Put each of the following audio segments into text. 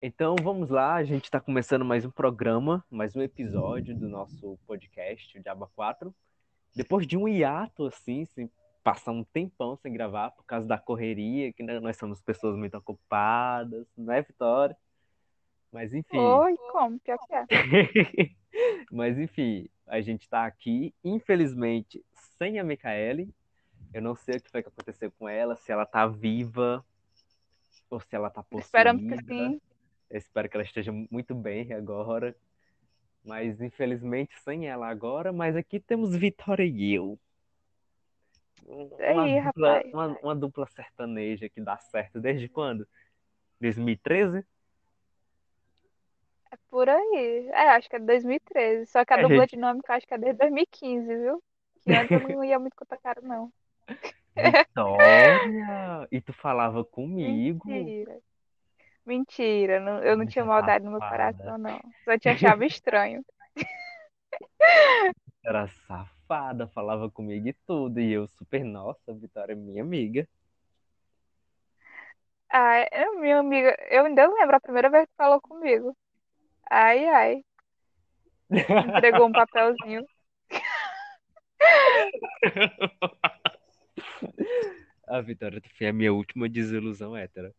Então vamos lá, a gente está começando mais um programa, mais um episódio do nosso podcast, o Diaba 4. Depois de um hiato, assim, sem passar um tempão sem gravar por causa da correria, que nós somos pessoas muito ocupadas, não é, Vitória? Mas enfim. Oi, como? Pior que é. Mas enfim, a gente está aqui, infelizmente, sem a Micaele. Eu não sei o que foi que aconteceu com ela, se ela tá viva ou se ela tá possuída. Esperamos que sim. Eu espero que ela esteja muito bem agora. Mas infelizmente sem ela agora, mas aqui temos Vitória e eu. Uma, Aí, dupla, rapaz. uma, uma dupla sertaneja que dá certo desde quando? 2013? É por aí. É, acho que é 2013. Só que a É, dupla gente. dinâmica acho que é desde 2015, viu? Que antes eu não ia muito com a cara, não. Vitória! E tu falava comigo? Mentira. Mentira. não- eu não tinha Bicha maldade no meu coração, não. Só te achava estranho. Era safada, falava comigo e tudo. E eu super, nossa, Vitória é minha amiga. Ai, é minha amiga. Eu ainda lembro a primeira vez que falou comigo. Ai, ai. Entregou um papelzinho. A Vitória foi a minha última desilusão hétera.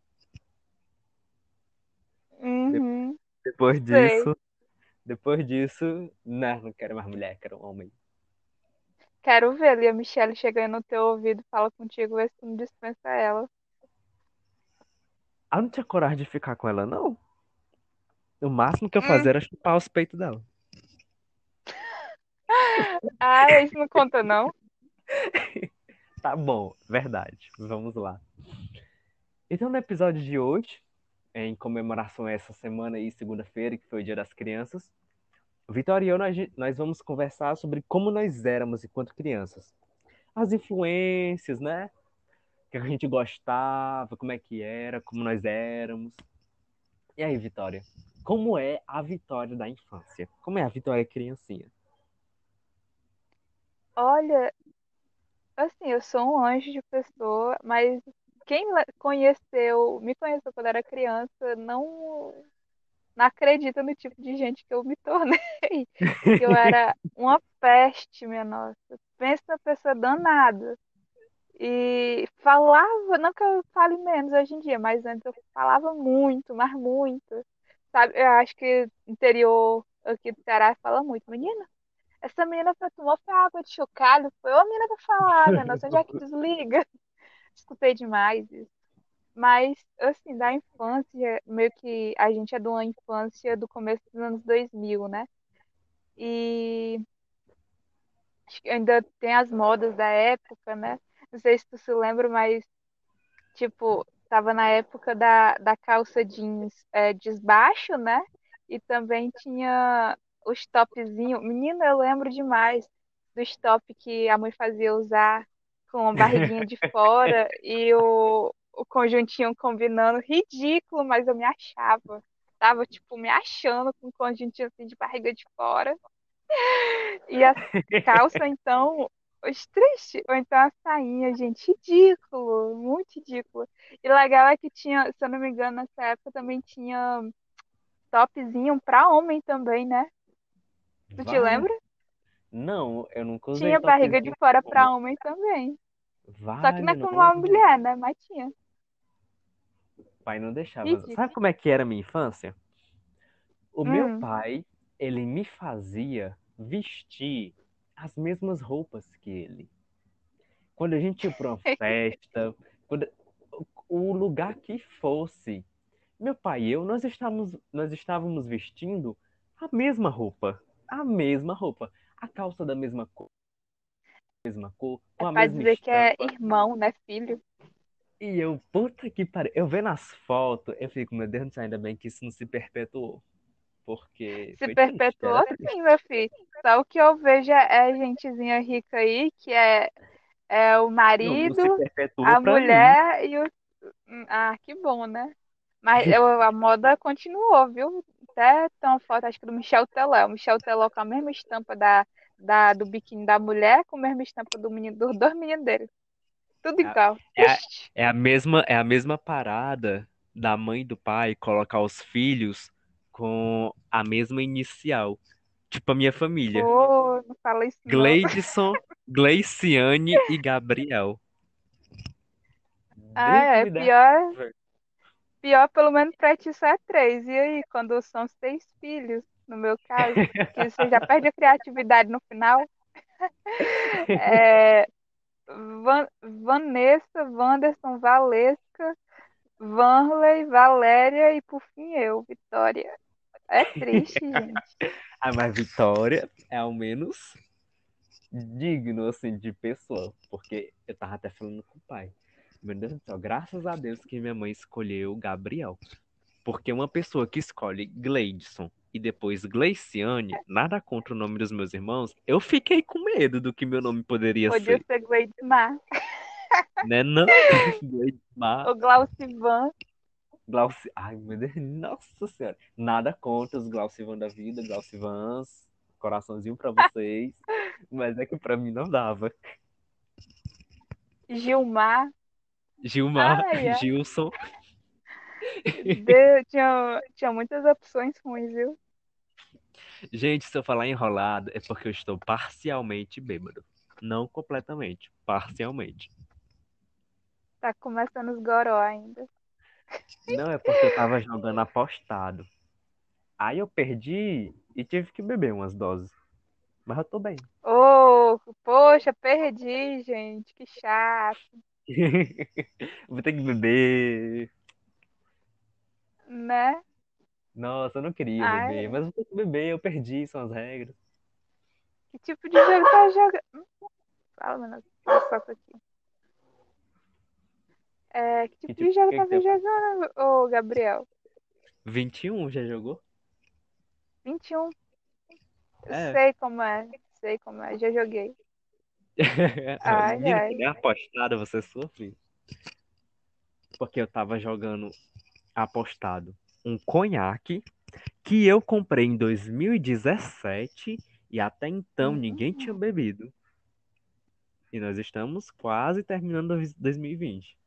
Uhum. Depois Sei. disso, depois disso, não, não quero mais mulher, quero um homem. Quero ver ali a Michelle chegando no teu ouvido, fala contigo, vê se tu não dispensa ela. Ah, não tinha coragem de ficar com ela, não. O máximo que eu Hum. fazia era chupar os peitos dela. Ah, isso não conta, não? Tá bom, verdade. Vamos lá. Então, no episódio de hoje, em comemoração a essa semana aí, segunda-feira, que foi o Dia das Crianças, Vitória e eu, nós, nós vamos conversar sobre como nós éramos enquanto crianças. As influências, né? O que a gente gostava, como é que era, como nós éramos. E aí, Vitória? Como é a Vitória da infância? Como é a Vitória criancinha? Olha, assim, eu sou um anjo de pessoa, mas quem conheceu, me conheceu quando era criança, não, não acredita no tipo de gente que eu me tornei. Que eu era uma peste, minha nossa. Pensa na pessoa danada. E falava, não que eu fale menos hoje em dia, mas antes eu falava muito, mas muito. Sabe, eu acho que interior aqui do Ceará fala muito. Menina, essa menina foi, tomou foi água de chocalho, foi uma menina falar, minha nossa, onde é que desliga? Escutei demais isso. Mas, assim, da infância, meio que a gente é de uma infância do começo dos anos 2000, né? E ainda tem as modas da época, né? Não sei se tu se lembra, mas, tipo, tava na época da, da calça jeans é, desbaixo, né? E também tinha os topzinhos. Menina, eu lembro demais dos top que a mãe fazia usar com a barriguinha de fora e o, o conjuntinho combinando. Ridículo, mas eu me achava. Tava, tipo, me achando com o conjuntinho assim de barriga de fora. E a calça, então, os triste. Ou então a sainha, gente, ridículo, muito ridículo. E legal é que tinha, se eu não me engano, nessa época também tinha topzinho pra homem também, né? Tu te Vai. lembra? Não, eu nunca usei Tinha barriga de fora pra homem também. Só que não é Vale, como uma mulher, né? Mas tinha. pai não deixava. Ridículo. Sabe como é que era a minha infância? O meu Hum. pai, ele me fazia vestir as mesmas roupas que ele. Quando a gente ia para uma festa, quando o lugar que fosse, meu pai e eu, nós estávamos, nós estávamos vestindo a mesma roupa, a mesma roupa, a calça da mesma cor, mesma cor, com É a pra mesma dizer que é estampa. irmão, né, filho? E eu, puta que pariu. Eu vendo as fotos, eu fico, meu Deus do céu, ainda bem que isso não se perpetuou. Porque Se perpetuou triste. sim, meu filho. Só o que eu vejo é gentezinha rica aí, que é, é o Não, não marido, perpetuou a pra mim. mulher e o. Ah, que bom, né? Mas eu- a moda continuou, viu? Até tem uma foto, acho que do Michel Teló. O Michel Teló com a mesma estampa da, da, do biquíni da mulher, com a mesma estampa do menino, dos dois meninos dele. Tudo É, igual. é, é a mesma, é a mesma parada da mãe e do pai colocar os filhos com a mesma inicial. Tipo a minha família. Oh, não fala isso. Gleidson, Gleiciane e Gabriel. Ah, é Deus pior. Pior, pelo menos pra ti só é três. E aí, quando são seis filhos, no meu caso, que você já perde a criatividade no final. É, Van- Vanessa, Wanderson, Valesca, Vanley, Valéria e por fim eu, Vitória. É triste, gente. Ah, mas Vitória é ao menos digno, assim, de pessoa. Porque eu tava até falando com o pai. Meu Deus do céu, graças a Deus que minha mãe escolheu Gabriel. Porque uma pessoa que escolhe Gleidson e depois Gleiciane, nada contra o nome dos meus irmãos, eu fiquei com medo do que meu nome poderia Podia ser. ser Gleidmar Né, não? Gleidmar, ou Glaucivan. Glauci... Ai, meu Deus, nossa senhora. Nada contra os Glaucivan da vida, Glaucivans, coraçãozinho pra vocês. Mas é que pra mim não dava. Gilmar. Gilmar, Ai, ai. Gilson. Deu- tinha, tinha muitas opções ruins, viu? Gente, se eu falar enrolado, é porque eu estou parcialmente bêbado. Não completamente, parcialmente. Tá começando os goró ainda. Não é porque eu tava jogando apostado. Aí eu perdi e tive que beber umas doses. Mas eu tô bem. Ô, poxa, perdi, gente. Que chato, Vou ter que beber. né? Nossa, eu não queria Ai. beber, mas eu vou ter que beber, eu perdi, são as regras. Que tipo de jogo tá jogando? Fala, mano. Isso aqui. É, que tipo Que de tipo- jogo que tá que jogando, ô Gabriel? 21 já jogou? 21. Eu É. sei como é. Sei como é. Já joguei. Ai, ai. apostado, você sofre. Porque eu tava jogando apostado um conhaque que eu comprei em 2017 e até então Hum. ninguém tinha bebido. E nós estamos quase terminando dois- 2020.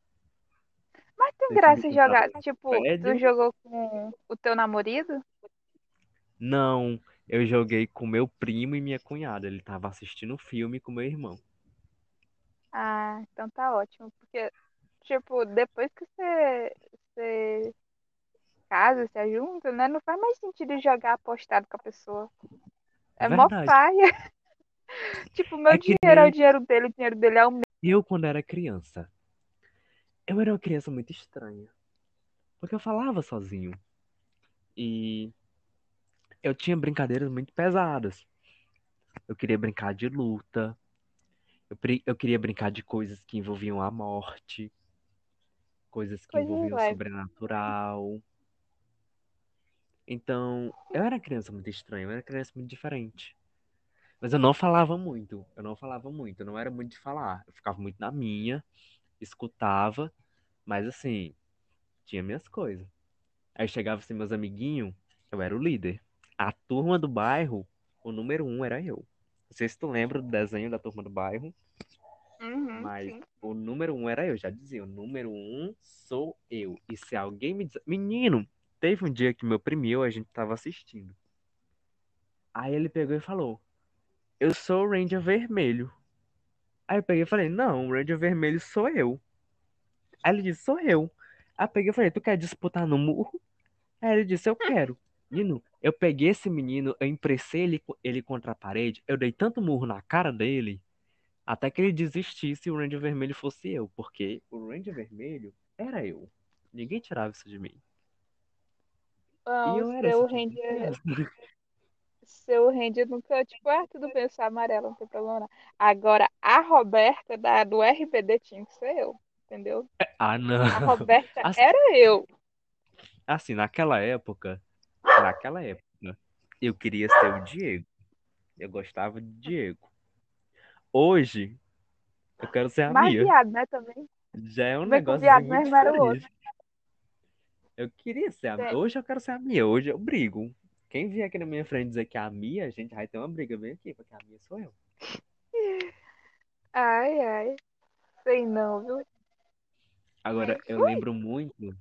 Mas tem graça em tá jogar. Tipo, tu jogou com o teu namorado? Não, eu joguei com meu primo e minha cunhada. Ele tava assistindo um filme com meu irmão. Ah, então tá ótimo. Porque, tipo, depois que você, você casa, se junta, né? Não faz mais sentido jogar apostado com a pessoa. É mó Verdade. paia. Tipo, meu É dinheiro é o nem- dinheiro dele, o dinheiro dele é o meu. Eu, quando era criança, eu era uma criança muito estranha. Porque eu falava sozinho. E eu tinha brincadeiras muito pesadas. Eu queria brincar de luta. Eu, eu queria brincar de coisas que envolviam a morte. Coisas que Coisa envolviam o sobrenatural. Então, eu era criança muito estranha, eu era criança muito diferente. Mas eu não falava muito. Eu não falava muito. Eu não era muito de falar. Eu ficava muito na minha, escutava, mas assim, tinha minhas coisas. Aí chegava assim, meus amiguinhos, eu era o líder. A turma do bairro, o número um era eu. Não sei se tu lembra do desenho da turma do bairro, Uhum, mas sim. o número um era eu, já dizia. O número um sou eu. E se alguém me diz. Menino, teve um dia que meu primo eu, a gente tava assistindo. Aí ele pegou e falou: Eu sou o Ranger Vermelho. Aí eu peguei e falei: Não, o Ranger Vermelho sou eu. Aí ele disse: Sou eu. Aí eu peguei e falei: Tu quer disputar no murro? Aí ele disse: Eu quero. Menino, eu peguei esse menino, eu impressei ele, ele contra a parede, eu dei tanto murro na cara dele, até que ele desistisse e o Ranger Vermelho fosse eu, porque o Ranger Vermelho era eu. Ninguém tirava isso de mim. Não, E eu era seu tipo Ranger, seu Ranger nunca, tipo, ah, tudo bem, eu sou amarela, não tem problema não. Agora, a Roberta da, do RBD tinha que ser eu, entendeu? Ah, não. A Roberta Assim, era eu. assim, naquela época, naquela época, eu queria ser o Diego. Eu gostava de Diego. Hoje, eu quero ser a Mais Mia. viado, né, também. Já é um negócio viado muito mesmo era o outro. diferente. Eu queria ser a Tem- Hoje eu quero ser a Mia. Hoje eu brigo. Quem vier aqui na minha frente dizer que é a Mia, a gente vai ter uma briga bem aqui, porque a Mia sou eu. Ai, ai. Sei não, viu? Agora, eu lembro muito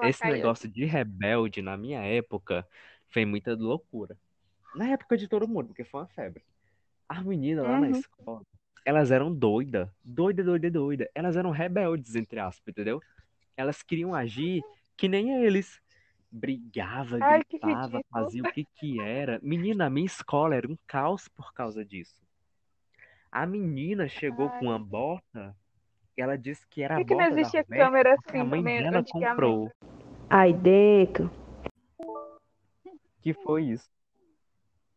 esse caiu. negócio de rebelde na minha época foi muita loucura. Na época de todo mundo, porque foi uma febre. As meninas lá na Uhum. escola, elas eram doidas. Doida, doida, doida. Elas eram rebeldes, entre aspas, entendeu? Elas queriam agir que nem eles. Brigava, Ai, gritava, fazia o que que era. Menina, a minha escola era um caos por causa disso. A menina chegou com uma Ai. bota ela disse que era Por a que que não Roberta câmera porque a assim mãe dela comprou. Aí dentro. Que foi isso?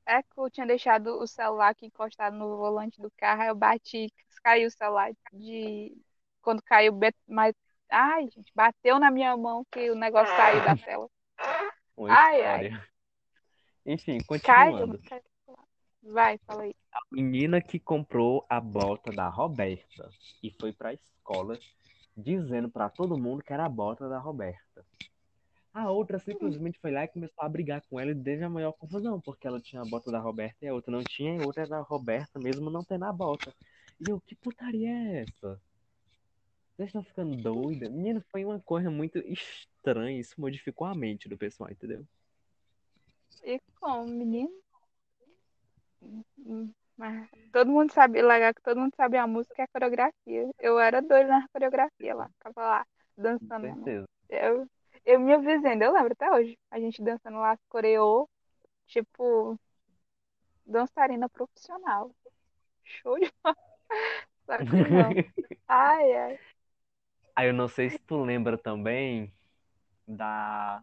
É que eu tinha deixado o celular aqui encostado no volante do carro, aí eu bati, caiu o celular de. Quando caiu, mas. Ai, gente, bateu na minha mão que o negócio saiu da tela. Uma Ai, ai. história. Enfim, Caiu, continuando. caiu. Vai, fala aí. menina que comprou a bota da Roberta e foi pra escola dizendo pra todo mundo que era a bota da Roberta. A outra simplesmente foi lá e começou a brigar com ela e teve a maior confusão, porque ela tinha a bota da Roberta e a outra não tinha, e a outra era da Roberta mesmo não tendo a bota. E eu, que putaria é essa? Vocês estão ficando doida? Menino, foi uma coisa muito estranha, isso modificou a mente do pessoal, entendeu? E como, menino? Mas todo mundo sabe, legal que todo mundo sabe a música e a coreografia. Eu era doida na coreografia lá, ficava lá, Com dançando. certeza. Eu, eu me avisando, eu lembro até hoje. A gente dançando lá, coreô, tipo, dançarina profissional. Show de não. Ai, ai. Aí eu não sei se tu lembra também da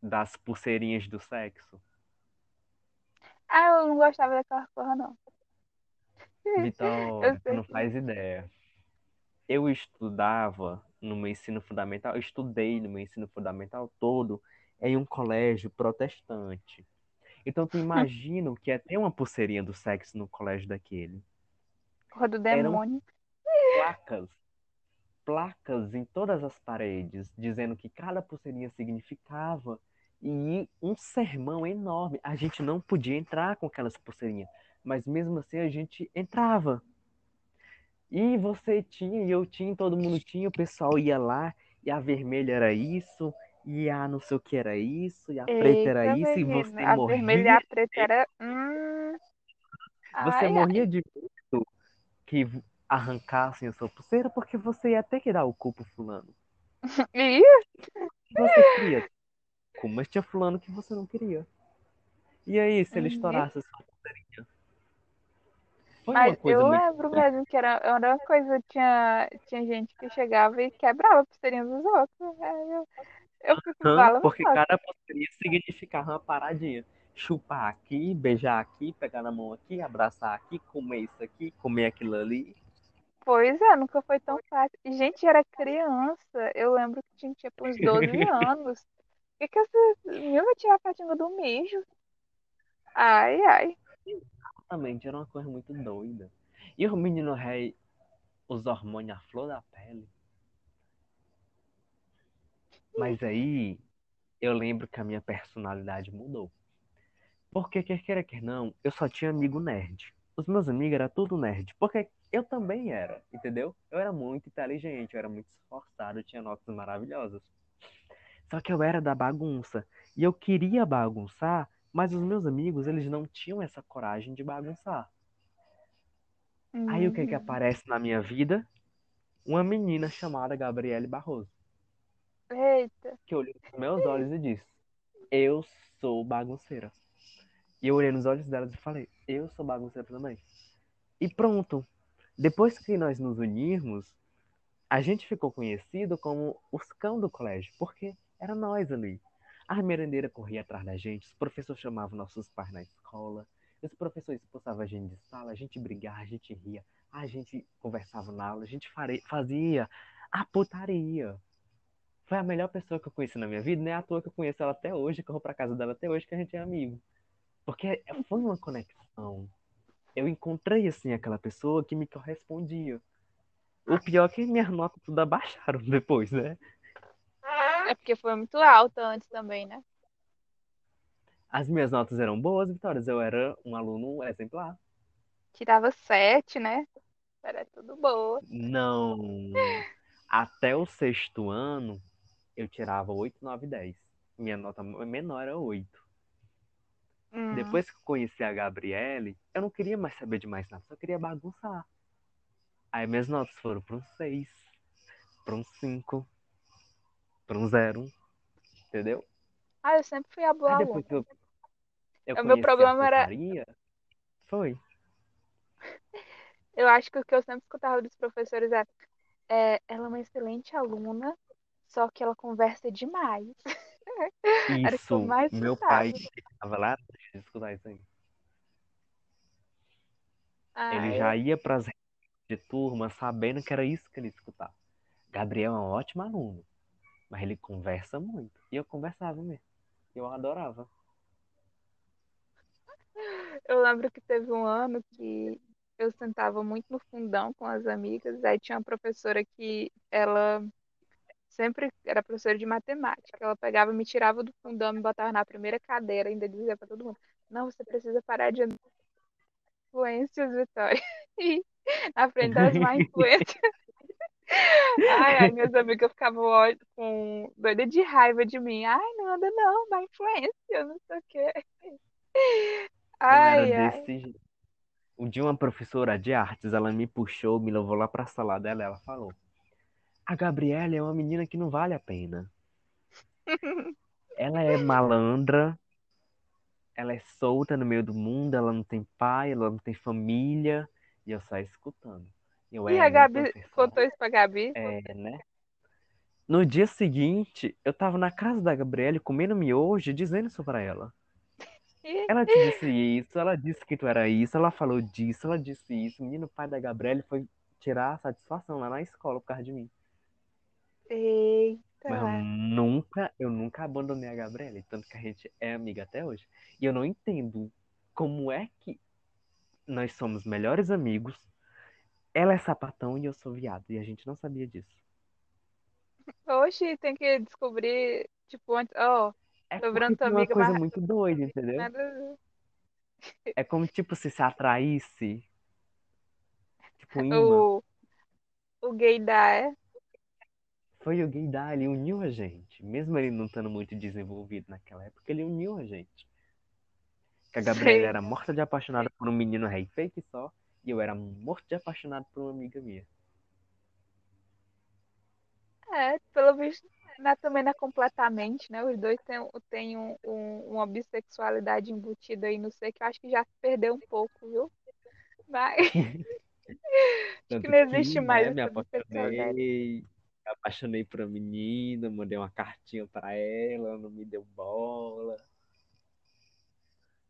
das pulseirinhas do sexo. Ah, eu não gostava daquela porra, não. Eu tu não faz ideia. Eu estudava no meu ensino fundamental, eu estudei no meu ensino fundamental todo em um colégio protestante. Então tu imagina que é ter uma pulseirinha do sexo no colégio daquele. Porra do Eram- demônio. Placas, placas em todas as paredes, dizendo que cada pulseirinha significava e um sermão enorme. A gente não podia entrar com aquelas pulseirinhas, mas mesmo assim a gente entrava. E você tinha, e eu tinha, todo mundo tinha, o pessoal ia lá, e a vermelha era isso, e a não sei o que era isso, e a preta era Eita, isso, e você a vermelha e morria, a preta era. Hum. você Ai, ai. morria de medo que arrancassem a sua pulseira, porque você ia ter que dar o cu pro fulano. Ih, Você queria mas tinha fulano que você não queria. E aí, se ele Uhum. estourasse a sua pulseirinha? Mas eu muito lembro mesmo que era, era uma coisa, tinha, tinha gente que chegava e quebrava a pulseirinha dos outros. Aí eu, eu fico falando, Porque nossa, cada pulseirinha significava uma paradinha. Chupar aqui, beijar aqui, pegar na mão aqui, abraçar aqui, comer isso aqui, comer aquilo ali. pois é, nunca foi tão fácil. E, gente, era criança. Eu lembro que tinha tipo uns 12 anos. Que que essa menina vai tirar a patinga do mijo? Ai, ai. Exatamente, era uma coisa muito doida. E o menino rei, os hormônios à flor da pele. Mas aí, eu lembro que a minha personalidade mudou. Porque, quer queira, quer não, eu só tinha amigo nerd. Os meus amigos eram tudo nerd. Porque eu também era, entendeu? Eu era muito inteligente, eu era muito esforçado, eu tinha notas maravilhosas. Só que eu era da bagunça. E eu queria bagunçar, mas os meus amigos, eles não tinham essa coragem de bagunçar. Aí o que que Uhum. aparece na minha vida? Uma menina chamada Gabriele Barroso, Eita. que olhou nos meus olhos e disse: Eu sou bagunceira. E eu olhei nos olhos delas e falei: Eu sou bagunceira também. E pronto. Depois que nós nos unirmos, a gente ficou conhecido como os cão do colégio, porque era nós ali. A merendeira corria atrás da gente, os professores chamavam nossos pais na escola, os professores expulsavam a gente de sala, a gente brigava, a gente ria, a gente conversava na aula, a gente fazia a putaria. Foi a melhor pessoa que eu conheci na minha vida, não é à toa que eu conheço ela até hoje, que eu vou pra casa dela até hoje, que a gente é amigo. Porque foi uma conexão. Eu encontrei, assim, aquela pessoa que me correspondia. O pior é que minhas notas tudo abaixaram depois, né? É porque foi muito alta antes também, né? As minhas notas eram boas, Vitórias. Eu era um aluno exemplar. Tirava sete, né? Era tudo boa. Não. Até o sexto ano, eu tirava 8, 9, 10. Minha nota menor era 8. Hum. Depois que eu conheci a Gabriele, eu não queria mais saber de mais nada, só queria bagunçar. Aí minhas notas foram para um 6, para um 5, para um 0. Entendeu? Ah, eu sempre fui a boa Aí depois eu, eu O meu problema era- Foi. Eu acho que o que eu sempre escutava dos professores era é, ela é uma excelente aluna, só que ela conversa demais. Isso, meu escutava. pai tava lá, deixa eu escutar isso aí. Ele Ai, já ia pras reuniões de turma sabendo que era isso que ele escutava. Gabriel é um ótimo aluno, mas ele conversa muito. E eu conversava mesmo. Eu adorava. Eu lembro que teve um ano que eu sentava muito no fundão com as amigas, aí tinha uma professora que ela sempre era professora de matemática. Ela pegava, me tirava do fundão, me botava na primeira cadeira, ainda dizia pra todo mundo: Não, você precisa parar de influências, Vitória. E na frente das má influências. Ai, ai, minhas amigas ficavam com doida de raiva de mim. Ai, não anda não, má influência, não sei o quê. Ai, era ai. desse. Um dia uma professora de artes, ela me puxou, me levou lá pra sala dela ela falou: A Gabriela é uma menina que não vale a pena. Ela é malandra, ela é solta no meio do mundo, ela não tem pai, ela não tem família. E eu saí escutando. E a Gabi contou isso pra Gabi? É, né? No dia seguinte, eu tava na casa da Gabriele comendo miojo e dizendo isso pra ela. Ela te disse isso, ela disse que tu era isso, ela falou disso, ela disse isso. O menino pai da Gabriele foi tirar a satisfação lá na escola por causa de mim. Mas eu Eita. nunca, eu nunca abandonei a Gabriele, tanto que a gente é amiga até hoje. E eu não entendo como é que nós somos melhores amigos, ela é sapatão e eu sou viado, e a gente não sabia disso. Oxi, tem que descobrir, tipo, antes. Ó, É Tô virando tua tem uma amiga, coisa muito doida, entendeu? nada. É como, tipo, se se atraísse. Tipo, imã. O, o gaydar, é? Foi o gay da, ele uniu a gente. Mesmo ele não estando muito desenvolvido naquela época, ele uniu a gente. Que a Gabriela Sei. era morta de apaixonada por um menino rei fake só, e eu era morto de apaixonado por uma amiga minha. É, pelo visto, não é, também não é completamente, né? Os dois têm, têm um, um- uma bissexualidade embutida aí no ser que eu acho que já se perdeu um pouco, viu? Mas Tanto que não existe que, mais né, me apaixonei, me apaixonei por uma menina, mandei uma cartinha pra ela, ela não me deu bola.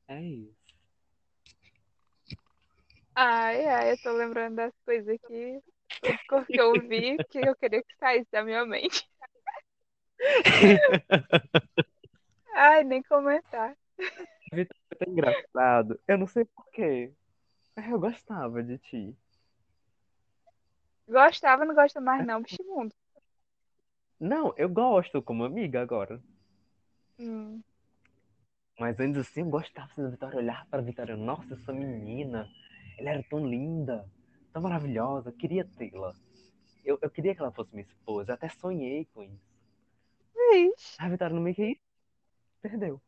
É isso. Ai, ai, eu tô lembrando das coisas aqui, tudo que eu vi, que eu queria que saísse da minha mente. Ai, nem comentar. Vitor, é engraçado. Eu não sei porquê. Eu gostava de ti. Gostava, não gosta mais não, bicho imundo. Não, eu gosto como amiga agora. Hum. Mas antes assim, eu gostava da Vitória, olhar pra Vitória. Nossa, essa menina, ela era tão linda, tão maravilhosa, eu queria tê-la. Eu, eu queria que ela fosse minha esposa, eu até sonhei com isso. Ixi, A Vitória não me quis, perdeu.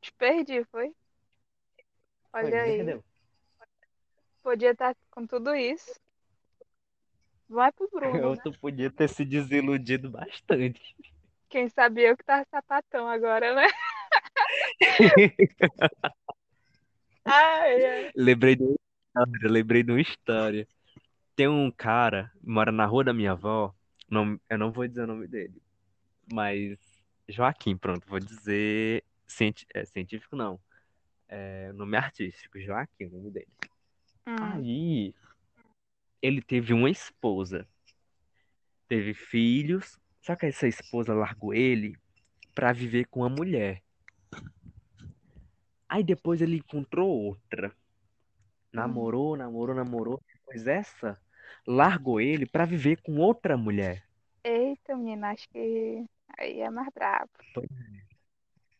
te perdi, foi? Foi, Olha aí. perdeu. Podia estar com tudo isso. Vai pro Bruno, Eu né? tu podia ter se desiludido bastante. Quem sabia eu que tava sapatão agora, né? Ai, ai. Lembrei de história, lembrei de uma história. Tem um cara, mora na rua da minha avó, não, eu não vou dizer o nome dele, mas Joaquim, pronto, vou dizer cienti- é, científico não, é nome artístico, Joaquim, o nome dele. Hum. Aí, ele teve uma esposa, teve filhos, só que essa esposa largou ele pra viver com uma mulher. Aí depois ele encontrou outra. Namorou, namorou, namorou. Depois essa largou ele pra viver com outra mulher. Eita, menina, acho que aí é mais brabo.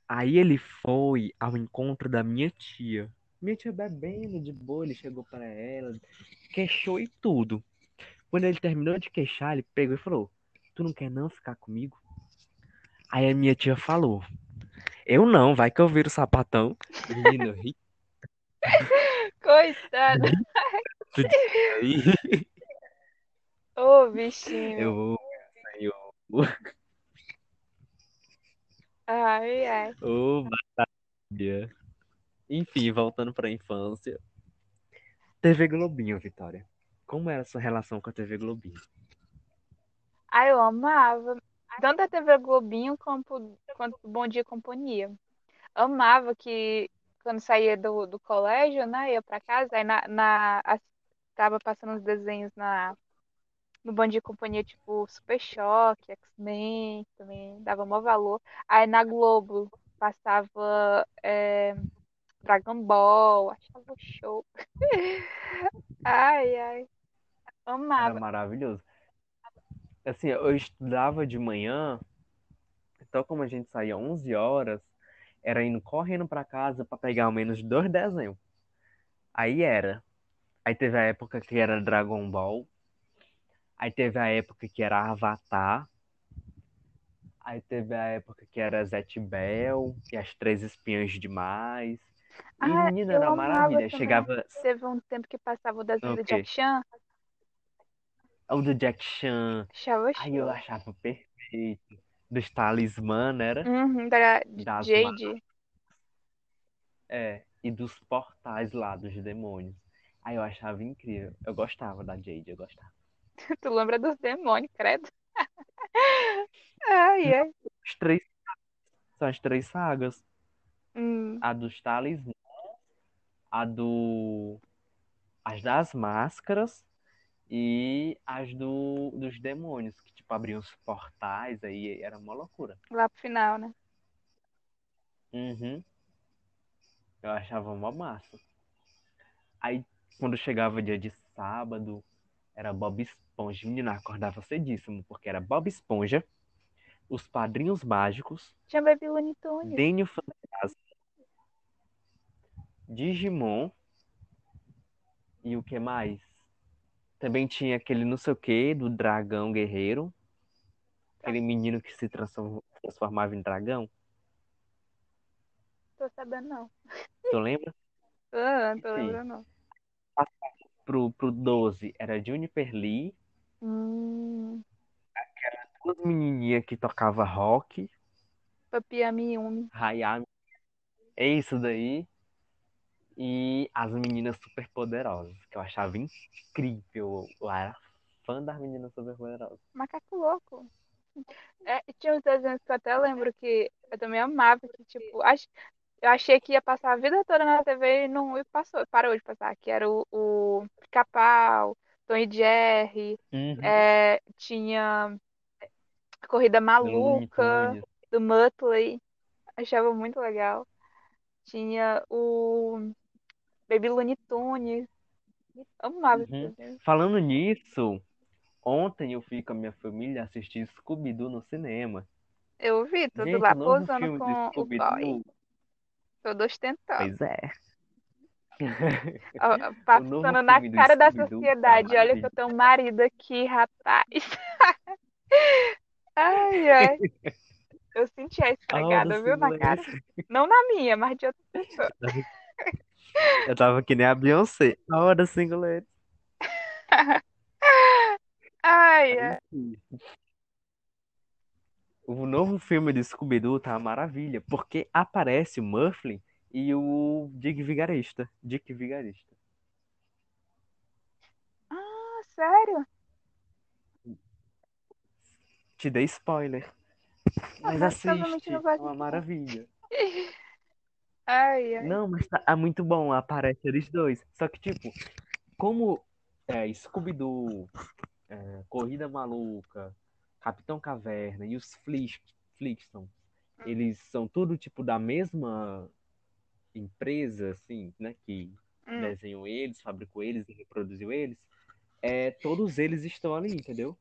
Aí ele foi ao encontro da minha tia. Minha tia bebendo de boa, ele chegou pra ela, queixou e tudo. Quando ele terminou de queixar, ele pegou e falou: Tu não quer não ficar comigo? Aí a minha tia falou: Eu não, vai que eu viro sapatão. Menino, ri Aí. Ô, bichinho. Eu, Senhor. Ai, ai. Ô, maravilha. Enfim, voltando pra infância. TV Globinho, Vitória. Como era a sua relação com a TV Globinho? Ai, eu amava. Tanto a TV Globinho quanto, quanto Bom Dia Companhia. Amava que quando saía do, do colégio, né? Ia pra casa, aí na, na, as- tava passando uns desenhos na, no Bom Dia e Companhia, tipo Super Choque, X-Men, também dava maior valor. Aí na Globo passava é, Dragon Ball, achava show. Ai, ai. Era Amava. maravilhoso. Assim, eu estudava de manhã, então como a gente saía 11 horas, era indo correndo pra casa pra pegar ao menos dois desenhos. Aí era. Aí teve a época que era Dragon Ball. Aí teve a época que era Avatar. Aí teve a época que era Zet Bell e as Três Espiãs Demais. E Ah, menina, era amava maravilha. Chegava Teve um tempo que passava o desenho o do? Jack Chan, O do Jack Chan. Aí eu achava perfeito. Dos talismã, né? Era? Uhum, da Das Jade. É, e dos portais lá dos demônios. Aí eu achava incrível. Eu gostava da Jade, eu gostava. Tu lembra dos demônios, credo? Ai, ai. Os três são as três sagas. Hum, A dos talismãs, a do. As das máscaras e as do, dos demônios, que tipo os portais aí, era uma loucura. lá pro final, né? Uhum. Eu achava uma massa. Aí quando chegava dia de sábado, era Bob Esponja. Menina, acordava cedíssimo, porque era Bob Esponja, os Padrinhos Mágicos, Tinha Baby Looney Tunes. Dênio Fantasma, Digimon e o que mais? Também tinha aquele não sei o que do dragão guerreiro. Aquele menino que se transform- transformava em dragão. Tô sabendo, não. Tu lembra? Ah, não tô lembrando, não. Pro, pro 12 era Juniper Lee. Hum, Duas menininhas que tocava rock. Papi Yumi. Hayami. É isso daí. E as meninas super poderosas, que eu achava incrível. Eu era fã das meninas super poderosas. Macaco louco. É, tinha uns desenhos que eu até lembro que eu também amava, que tipo, ach- eu achei que ia passar a vida toda na TV e não e passou, parou de passar, que era o, o Pica-Pau, Tom e Jerry, Uhum. é, tinha Corrida Maluca, do Muttley, achava muito legal. Tinha o Baby Looney Tunes, amava esse Uhum. Falando nisso, ontem eu fui com a minha família assistir Scooby-Doo no cinema. Eu vi tudo Gente, lá posando com o boy, todo ostentando. Pois é. Ó, Passando na cara da tá sociedade. Olha que eu tenho um marido aqui, rapaz. Ai, ai. Eu senti a esfregada, hora viu, na cara. silêncio. Não na minha, mas de outra pessoa. Eu tava que nem a Beyoncé. A hora singular. Ai, ai. O novo filme do Scooby-Doo tá uma maravilha, porque aparece o Mufflin e o Dick Vigarista. Dick Vigarista. Ah, sério? Te dei spoiler. Mas assiste, não é uma maravilha. Ai, ai. Não, mas tá, é muito bom, aparece eles dois. Só que, tipo, como é, Scooby-Doo, é, Corrida Maluca, Capitão Caverna e os Flintstones, eles são tudo, tipo, da mesma empresa, assim, né, que Hum, desenhou eles, fabricou eles e reproduziu eles, é, todos eles estão ali, entendeu?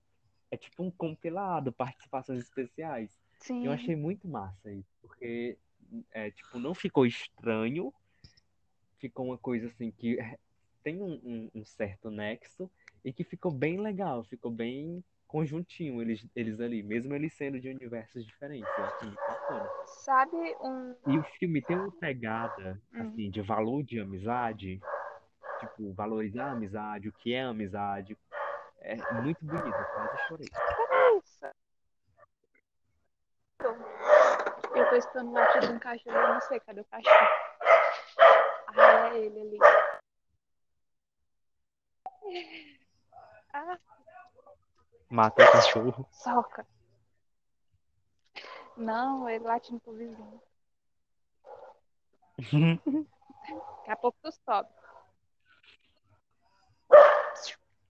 É tipo um compilado, participações especiais. sim. Eu achei muito massa isso, porque é, tipo, não ficou estranho, ficou uma coisa assim que tem um, um- um certo nexo e que ficou bem legal, ficou bem conjuntinho, eles, eles ali, mesmo eles sendo de universos diferentes. Eu muito bacana. Sabe um. E o filme tem uma pegada, Hum. assim, de valor de amizade, tipo, valorizar a amizade, o que é amizade. É muito bonito, eu quase chorei. Isso. Eu tô escutando latido de um cachorro, eu não sei cadê o cachorro. Ah, é ele ali. Ah, Matou o cachorro. soca. Não, ele latindo pro vizinho. Daqui a pouco tu sobe.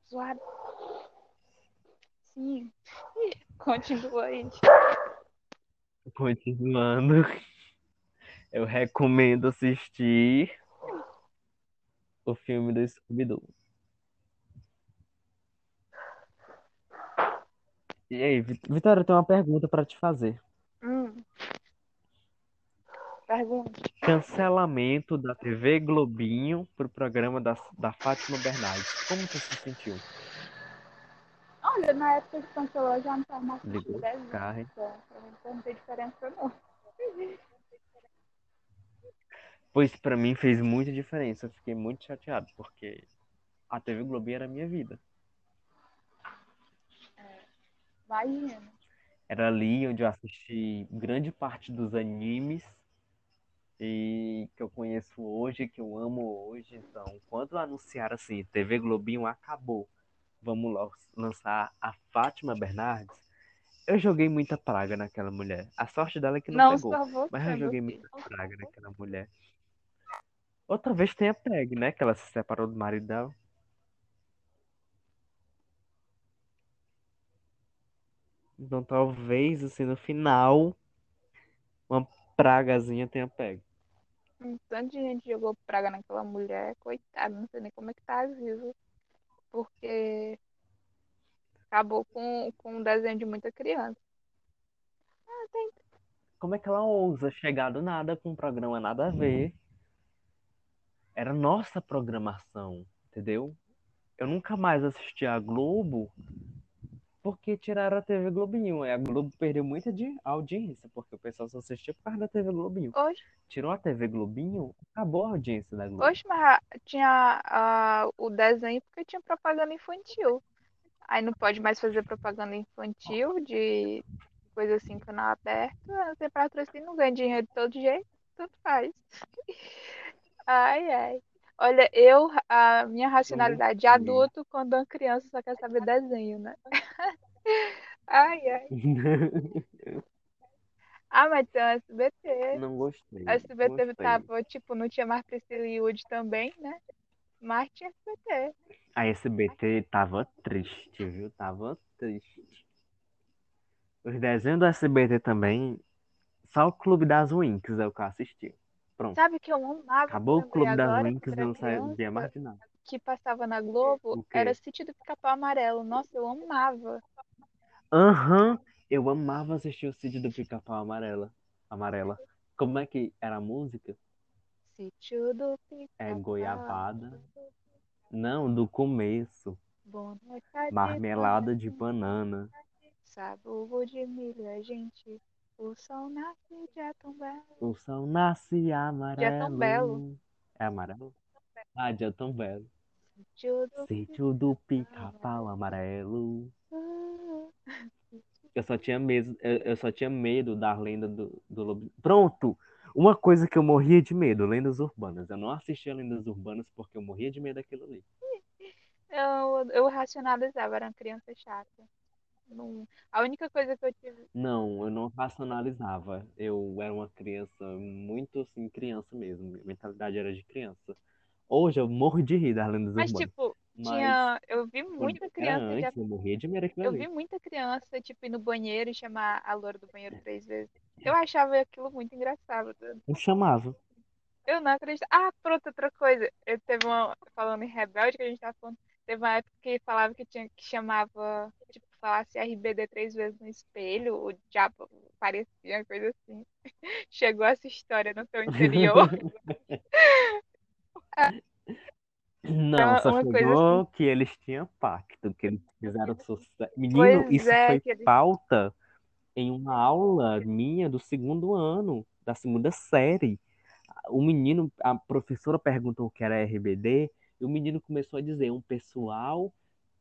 Zoado. Sim. Continua aí. Continuando, eu recomendo assistir o filme do Scooby-Doo. E aí, Vi- Vitória, eu tenho uma pergunta para te fazer. Hum. Pergunta. Cancelamento da TV Globinho pro programa da, da Fátima Bernardes. Como você se sentiu? Olha, na época que cancelou, já não tava mais Ligou o desenho. carro, hein? Então, pra mim não tem diferença, não. Pois pra mim fez muita diferença. Eu fiquei muito chateado, porque a TV Globinho era a minha vida. Imagina. Era ali onde eu assisti grande parte dos animes e que eu conheço hoje, que eu amo hoje. Então, quando anunciaram assim, TV Globinho acabou, vamos lá lançar a Fátima Bernardes, eu joguei muita praga naquela mulher. A sorte dela é que não Não pegou, você, mas eu joguei muita praga naquela mulher. Outra vez tem a Peg, né? Que ela se separou do marido dela. Então talvez, assim, no final, uma pragazinha tenha pego. Um tanto de gente jogou praga naquela mulher, coitada, não sei nem como é que tá vivo. Porque acabou com, com um desenho de muita criança. Ah, tem. Como é que ela ousa chegar do nada com um programa nada a ver? Era nossa programação, entendeu? Eu nunca mais assisti a Globo porque tiraram a TV Globinho. E a Globo perdeu muita de audiência, porque o pessoal só assistia por causa da TV Globinho. Oxe, Tirou a TV Globinho, acabou a audiência da Globo. oxe, mas tinha ah, o desenho porque tinha propaganda infantil. Aí não pode mais fazer propaganda infantil de coisa assim, canal aberto. Não tem patrocínio, não ganha dinheiro de todo jeito, tanto faz. Ai, ai. Olha, eu, a minha racionalidade de adulto, quando uma criança só quer saber desenho, né? Ai, ai. Ah, mas tem o SBT. Não gostei. A SBT Gostei. tava, tipo, não tinha mais Priscila e Woody também, né? Mas tinha SBT. A SBT tava triste, viu? Tava triste. Os desenhos do SBT também, só o Clube das Winx é o que eu assisti. Pronto. Sabe que eu amava, Acabou o Clube das Winx e não sabia mais de nada. que passava na Globo, era Sítio do Pica-Pau Amarelo. Nossa, eu amava. Aham, eu amava assistir o Sítio do Pica-Pau Amarela. Amarela. Como é que era a música? Sítio do É Pica-Pau. goiabada. Não, do começo. Marmelada de banana. Sabugo de milho, a gente. O sol nasce de é tão belo. O sol nasce amarelo. tão belo. É amarelo? Ah, dia tão belo. Sítio do pica-pau amarelo. Eu só tinha medo, eu, eu só tinha medo da lenda do, do lobo. Pronto! Uma coisa que eu morria de medo, lendas urbanas. Eu não assistia lendas urbanas porque eu morria de medo daquilo ali. Eu, eu racionalizava, era uma criança chata. Não- A única coisa que eu tive. Não, eu não racionalizava. Eu era uma criança muito assim, criança mesmo. Minha mentalidade era de criança. Hoje eu morro de rir das lendas Mas, urbanas. tipo, Mas tinha. Eu vi muita criança já. antes, eu morria de medo Eu ali. vi muita criança, tipo, ir no banheiro e chamar a loura do banheiro três vezes. Eu achava aquilo muito engraçado. Eu chamava. Eu não acredito. Ah, pronto, outra coisa. Eu teve uma. Falando em rebelde, que a gente tava falando. Teve uma época que falava que tinha que chamava, tipo, falasse RBD três vezes no espelho, o diabo parecia, uma coisa assim. Chegou essa história no seu interior. Não, uma- só uma coisa chegou que eles tinham pacto, que eles fizeram sucesso. Menino, Pois isso é, foi eles- pauta em uma aula minha do segundo ano, da segunda série. O menino, a professora perguntou o que era RBD, e o menino começou a dizer, um pessoal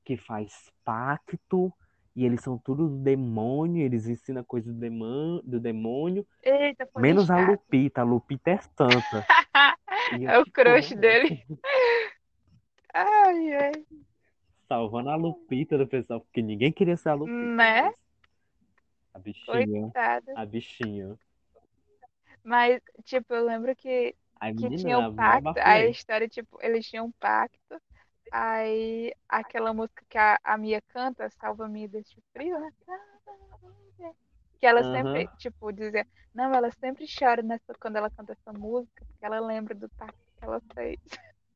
que faz pacto, e eles são tudo do demônio, eles ensinam coisas do demônio, do demônio Eita, foi menos a. Lupita, a Lupita é santa. É o tipo, crush "Oh, dele. Ai, ai. Salvando a Lupita do pessoal, porque ninguém queria ser a Lupita. Né? mas A bichinha, Coitada. a bichinha. Mas, tipo, eu lembro que, A que menina, tinha um pacto. Aí a história, tipo, eles tinham um pacto. Aí aquela música que a, a Mia canta, Salva-me deste frio, né? Que ela sempre, Aham. tipo, dizia, não, ela sempre chora nessa, quando ela canta essa música, porque ela lembra do pacto que ela fez.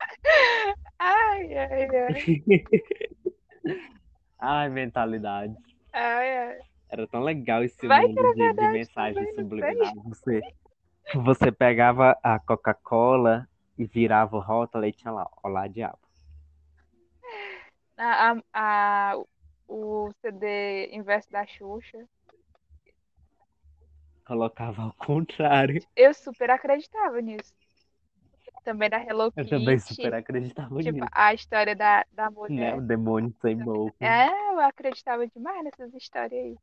Ai, ai, ai. Ai, mentalidade. Ai, ai. Era tão legal esse Vai mundo de, de mensagens subliminares. Você, você pegava a Coca-Cola e virava o rótulo e tinha lá, olá, diabo. A, a, o CD Inverso da Xuxa. Colocava ao contrário. Eu super acreditava nisso. Também da Hello Eu também Kitty. super acreditava Tipo, nisso. a história da, da Né? mulher. O demônio sem boca. É, eu acreditava demais nessas histórias aí.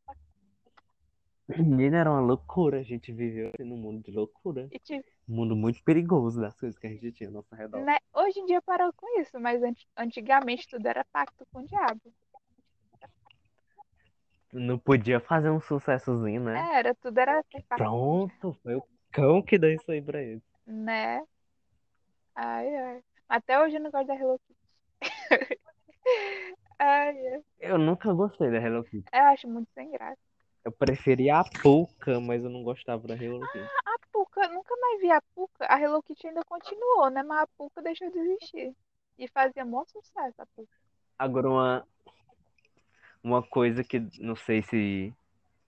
Menina, era uma loucura. A gente viveu assim, num mundo de loucura. E, tipo, Um mundo muito perigoso das coisas que a gente tinha ao nosso redor. né, hoje em dia parou com isso, mas anti- antigamente tudo era pacto com o diabo. Não podia fazer um sucessozinho, né? É, era, tudo era diabo, Pronto, foi o cão que deu isso aí pra ele. né? Ai, ai. Até hoje eu não gosto da Hello Kitty. Ai, ai. Eu nunca gostei da Hello Kitty. Eu acho muito sem graça. Eu preferia a Puka, mas eu não gostava da Hello Kitty. A Puka, nunca mais vi a Puka. A Hello Kitty ainda continuou, né? Mas a Puka deixou de existir. E fazia maior sucesso a Puka. Agora, uma, uma coisa que não sei se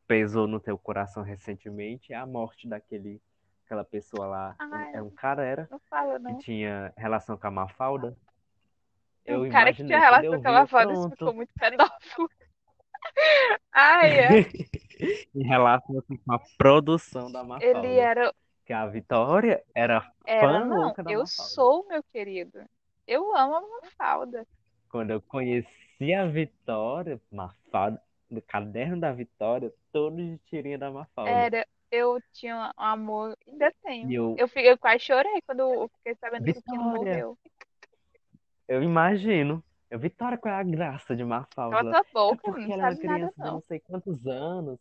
pesou no teu coração recentemente é a morte daquele, aquela pessoa lá. Ai. É um cara, era? Não fala, Que não. tinha relação com a Mafalda. Eu o cara que tinha relação com foda pronto. ficou muito pedófilo. Ai, é. Em relação assim, com a produção da Mafalda. Ele era. Que a Vitória era Era, fã não. louca da Eu Mafalda. sou, meu querido. Eu amo a Mafalda. Quando eu conheci a Vitória, Mafalda, no caderno da Vitória, todo de tirinha da Mafalda. Era. Eu tinha um amor. Ainda tenho. Eu, Eu, fiquei, eu quase chorei quando eu fiquei sabendo que o Kino morreu. eu imagino. Eu, Vitória, qual é a graça de Mafalda? Cala tua É boca, porque não ela é uma sabe nada, criança de não. não sei quantos anos,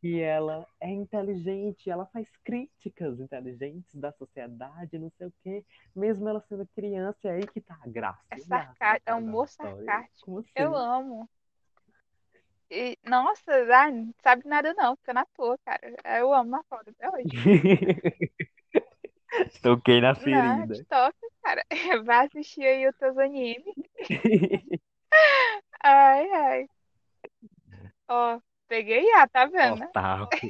que ela é inteligente, ela faz críticas inteligentes da sociedade, não sei o quê, mesmo ela sendo criança, é aí que tá a graça. É e a sarcástico, é humor Vitória. sarcástico. Assim? Eu amo. E, nossa, não sabe nada não, fica na toa, cara. Eu amo Mafalda até hoje. Toquei na Não, ferida. te toca, cara. Vai assistir aí os teus animes. Ai, ai. Ó, peguei A, tá vendo, né? Otaku.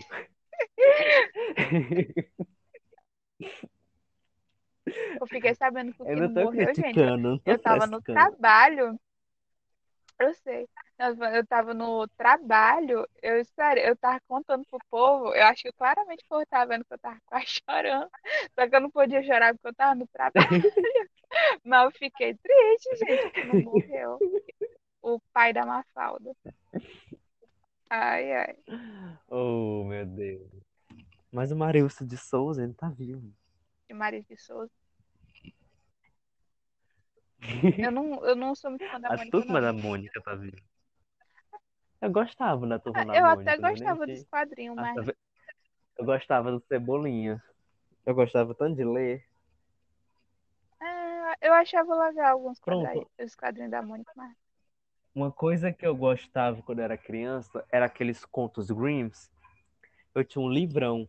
Eu fiquei sabendo que o Eu não tô morreu, gente. não Eu tava no trabalho. Eu sei. Eu tava no trabalho, eu, sério, eu tava contando pro povo, eu acho que claramente o povo tava vendo que eu tava quase chorando, só que eu não podia chorar porque eu tava no trabalho, mas eu fiquei triste, gente, que não morreu o pai da Mafalda. Ai, ai. Oh, meu Deus. Mas o Marilson de Souza, ele tá vivo. De Maria de Souza. Eu não, eu não sou muito fã da A Mônica, turma da não. Mônica tá viva. Eu gostava da turma da Eu Mônica, até não é nem gostava dos quadrinhos, Ah, mas tá ve- Eu gostava do Cebolinha. Eu gostava tanto de ler. ah, eu achava legal alguns quadrinhos, os quadrinhos da Mônica, mas Uma coisa que eu gostava quando eu era criança era aqueles contos Grimms. Eu tinha um livrão.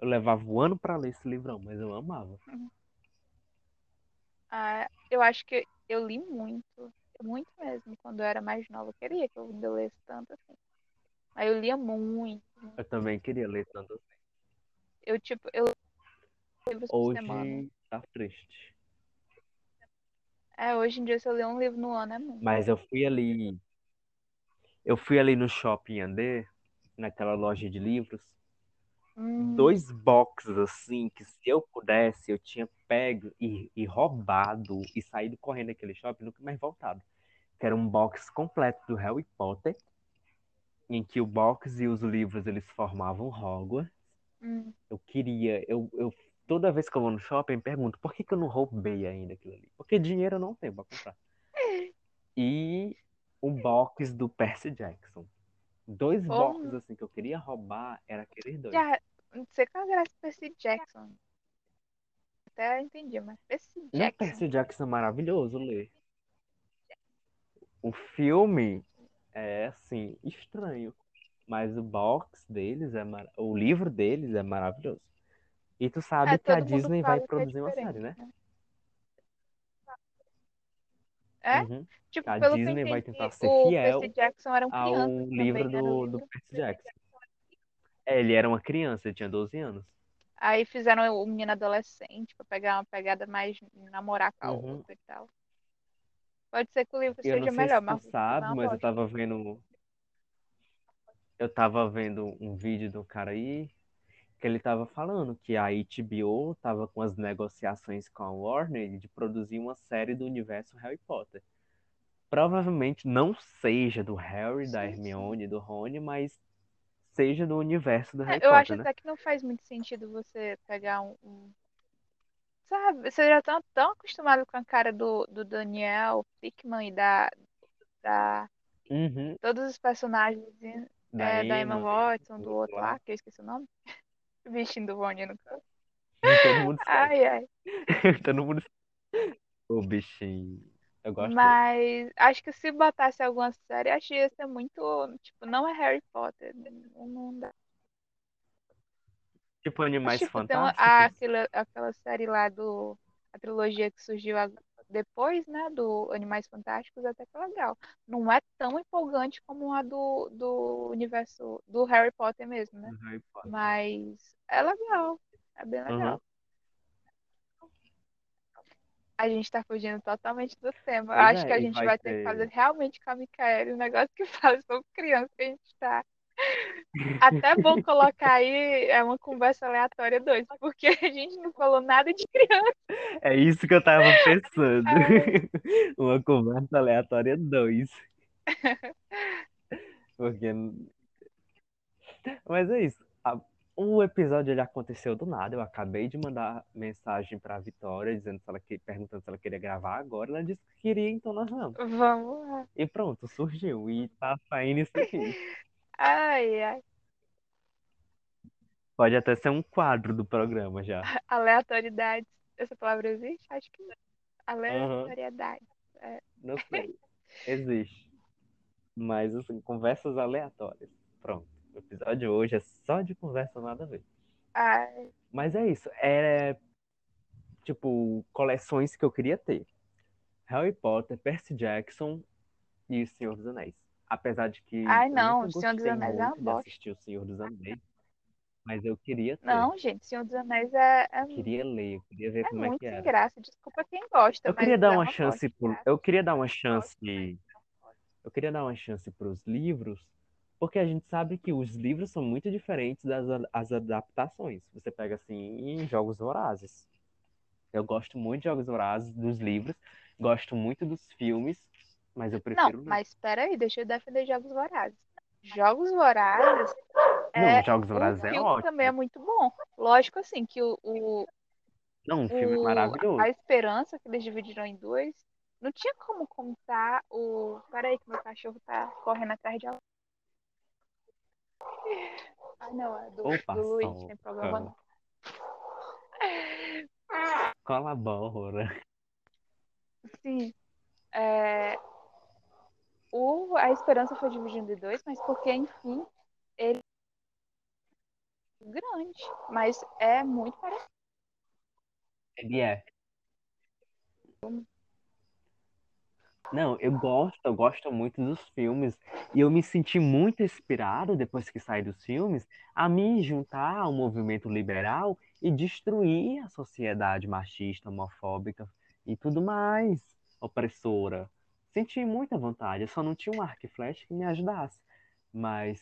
Eu levava um ano pra ler esse livrão, mas eu amava. Ah, eu acho que eu li muito, muito mesmo, quando eu era mais nova. Eu queria que eu lesse tanto assim. Mas eu lia muito. Eu também queria ler tanto assim. Eu, tipo, eu semana. Hoje tá triste. É, hoje em dia, se eu ler um livro no ano, é muito. Mas eu fui ali. Eu fui ali no shopping Andê, naquela loja de livros. Hum, Dois boxes assim, que se eu pudesse, eu tinha pego e, e roubado e saído correndo daquele shopping nunca mais voltado. Que era um box completo do Harry Potter, em que o box e os livros eles formavam Hogwarts. hum. Eu queria, eu, eu toda vez que eu vou no shopping, pergunto por que, que eu não roubei ainda aquilo ali? Porque dinheiro eu não tenho pra comprar. E o box do Percy Jackson. Dois Pô. boxes assim que eu queria roubar, era aqueles dois. Já, não sei qual graça Percy Jackson. Até entendi, mas Percy Não, Jackson. Percy Jackson é maravilhoso ler. O filme é assim, estranho. Mas o box deles é mar... o livro deles é maravilhoso. E tu sabe É, que a Disney vai é produzir uma diferente, série, né? É? Uhum. Tipo, A pelo que Disney vai tentar ser fiel eram ao crianças livro também, né, do, do livro. Percy Jackson. É, ele era uma criança, ele tinha 12 anos. Aí fizeram o menino adolescente pra pegar uma pegada mais namorar com a Uhum. outra e tal. Pode ser que o livro Eu não seja sei melhor, se mas o filme sabe, é mas eu tava vendo. Eu tava vendo um vídeo do cara aí que ele tava falando que a HBO tava com as negociações com a Warner de produzir uma série do universo Harry Potter. Provavelmente não seja do Harry, da Sim, sim. Hermione, do Rony, mas seja do universo do É, Harry eu acho Potter, né? até que não faz muito sentido você pegar um, um- Sabe, você já tá tão acostumado com a cara do, do Daniel Pickman e da, da Uhum. todos os personagens Da é, da Emma Watson, do outro lá, que eu esqueci o nome. O bichinho do Rony no canto. Todo mundo sabe. Ai, ai. Todo mundo sabe. O bichinho. Eu gosto dele. Mas acho que se botasse alguma série, acho que ia ser muito. Tipo, não é Harry Potter. Não, dá. Tipo Animais tipo, tem uma, a- Fantásticos. aquela, aquela série lá do. A trilogia que surgiu a- depois, né? Do Animais Fantásticos, até que é legal. Não é tão empolgante como a do, do universo. Do Harry Potter mesmo, né? Potter. Mas é legal. É bem Uhum. legal. A gente tá fugindo totalmente do tema. Eu Pois acho que é, a e gente vai vai ter que fazer realmente com a Micaela um negócio que fala sobre criança que a gente tá. Até bom colocar aí é uma conversa aleatória dois, porque a gente não falou nada de criança. É isso que eu tava pensando. Ai, Uma conversa aleatória dois. Porque. Mas é isso. O episódio ele aconteceu do nada. Eu acabei de mandar mensagem pra Vitória dizendo se ela que... perguntando se ela queria gravar agora. Ela disse que queria, então nós vamos. vamos lá. E pronto, surgiu. E tá saindo isso aqui. Ai, ai. Pode até ser um quadro do programa já. Aleatoriedades. Essa palavra existe? Acho que não. Aleatoriedade. É. não sei. Existe. Mas assim, conversas aleatórias. Pronto. O episódio de hoje é só de conversa nada a ver. Ai, Mas é isso. É tipo coleções que eu queria ter. Harry Potter, Percy Jackson e O Senhor dos Anéis. Apesar de que ai, não. O Senhor dos Anéis é uma muito bosta. assistir O Senhor dos Anéis, mas eu queria ter. Não, gente. Senhor dos Anéis é, é, Eu queria ler, eu queria ver é como é muito que sem era. graça. Desculpa quem gosta, Eu queria mas dar é uma uma chance pro, eu queria dar uma chance, eu queria dar uma chance para os livros, porque a gente sabe que os livros são muito diferentes das as adaptações. Você pega assim em Jogos Vorazes. Eu gosto muito de Jogos Vorazes, dos livros, gosto muito dos filmes, mas eu Não, prefiro ler. mas espera aí, deixa eu defender Jogos Vorazes. Jogos Vorazes Não, é Jogos o Vorazes é filme também é ótimo. muito bom. Lógico assim que o, o, Não, um filme o maravilhoso. a esperança que eles dividiram em dois, não tinha como contar o. Espera aí que meu cachorro tá correndo atrás de alguém. Ah, não, é do, Ô, do Luiz, tem problema não. colabora. Sim, é, o, a esperança foi dividida em dois, mas porque, enfim, ele é grande, mas é muito parecido. Ele é. Não, eu gosto, eu gosto muito dos filmes e eu me senti muito inspirado depois que saí dos filmes a me juntar ao movimento liberal e destruir a sociedade machista, homofóbica e tudo mais. opressora. Senti muita vontade, eu só não tinha um arco e flecha que me ajudasse. Mas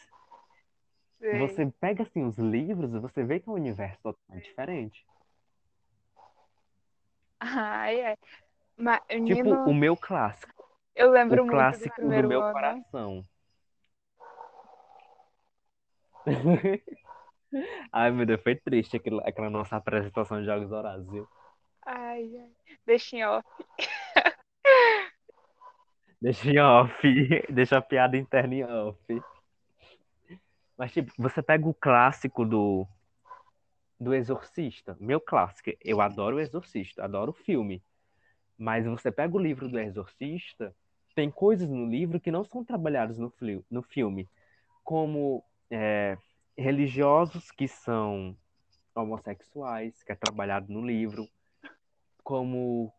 Sei. você pega assim os livros e você vê que é um universo totalmente diferente. Ai, ai. Mas, Tipo, o meu clássico, eu lembro o muito do clássico do primeiro meu ano. coração. Ai, meu Deus, foi triste aquela, aquela nossa apresentação de Jogos Horazes? Ai, ai. Deixa em off. Deixa em off, deixa a piada interna em off. Mas, tipo, você pega o clássico do, do Exorcista, meu clássico, eu adoro o Exorcista, adoro o filme. Mas você pega o livro do Exorcista, tem coisas no livro que não são trabalhadas no, no filme, como é, religiosos que são homossexuais, que é trabalhado no livro, como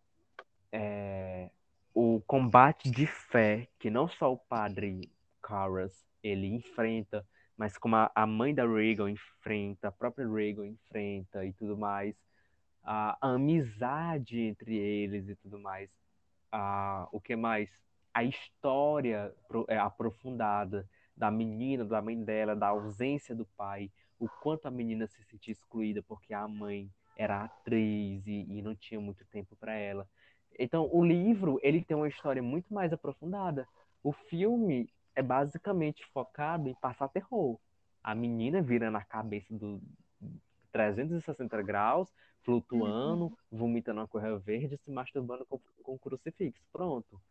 é, o combate de fé que não só o padre Carras ele enfrenta, mas como a, a mãe da Regan enfrenta, a própria Regan enfrenta e tudo mais, a, a amizade entre eles e tudo mais, a, o que mais? A história pro- é, aprofundada da menina, da mãe dela, da ausência do pai, o quanto a menina se sentia excluída porque a mãe era atriz e, e não tinha muito tempo para ela. Então, o livro, ele tem uma história muito mais aprofundada. O filme é basicamente focado em passar terror. A menina vira na cabeça do 360 graus, flutuando, vomitando uma coisa verde, se masturbando com, com um crucifixo. Pronto.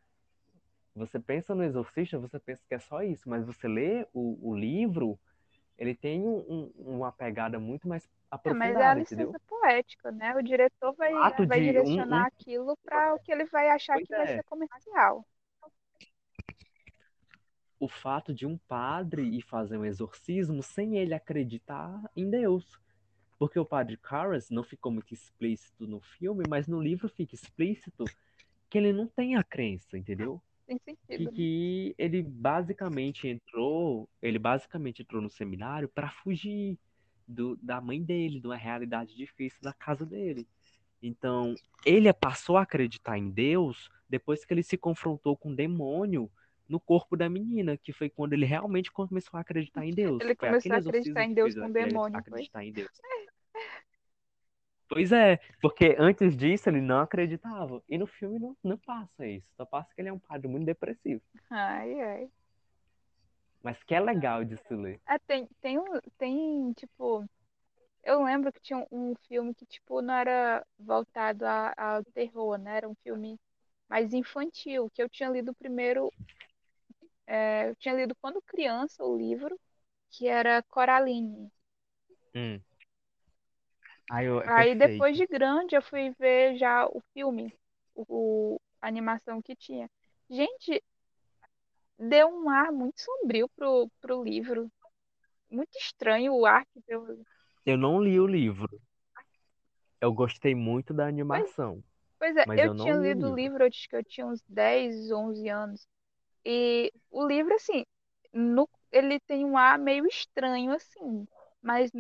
Você pensa no Exorcista, você pensa que é só isso, mas você lê o, o livro, ele tem um- um- uma pegada muito mais É, mas é a aprofundada, licença entendeu? poética, né? O diretor vai, vai direcionar um- aquilo para o que ele vai achar Pois que vai é. ser comercial. o fato de um padre ir fazer um exorcismo sem ele acreditar em Deus. Porque o padre Carras não ficou muito explícito no filme, mas no livro fica explícito que ele não tem a crença, entendeu? Tem Que, sentido. né? que ele basicamente entrou, ele basicamente entrou no seminário para fugir do, da mãe dele, de uma realidade difícil da casa dele. Então, ele passou a acreditar em Deus depois que ele se confrontou com o demônio no corpo da menina, que foi quando ele realmente começou a acreditar em Deus. Ele Foi começou a acreditar em Deus com ele demônio, foi? acreditar em Deus. Pois é, porque antes disso ele não acreditava. E no filme não, não passa isso. Só passa que ele é um padre muito depressivo. Ai, ai. Mas que é legal de se ler. É, tem, tem, tem, tipo, eu lembro que tinha um, filme que, tipo, não era voltado ao terror, né? Era um filme mais infantil, que eu tinha lido primeiro, é, eu tinha lido quando criança o livro, que era Coraline. Hum. Aí, eu, é Aí perfeito. depois de grande eu fui ver já o filme, o, a animação que tinha. Gente, deu um ar muito sombrio pro, pro livro. Muito estranho o ar que deu. Eu não li o livro. Eu gostei muito da animação. Pois é, Mas eu eu não tinha lido o livro. livro, eu acho que eu tinha uns 10, 11 anos. E o livro, assim, no, ele tem um ar meio estranho, assim. Mas,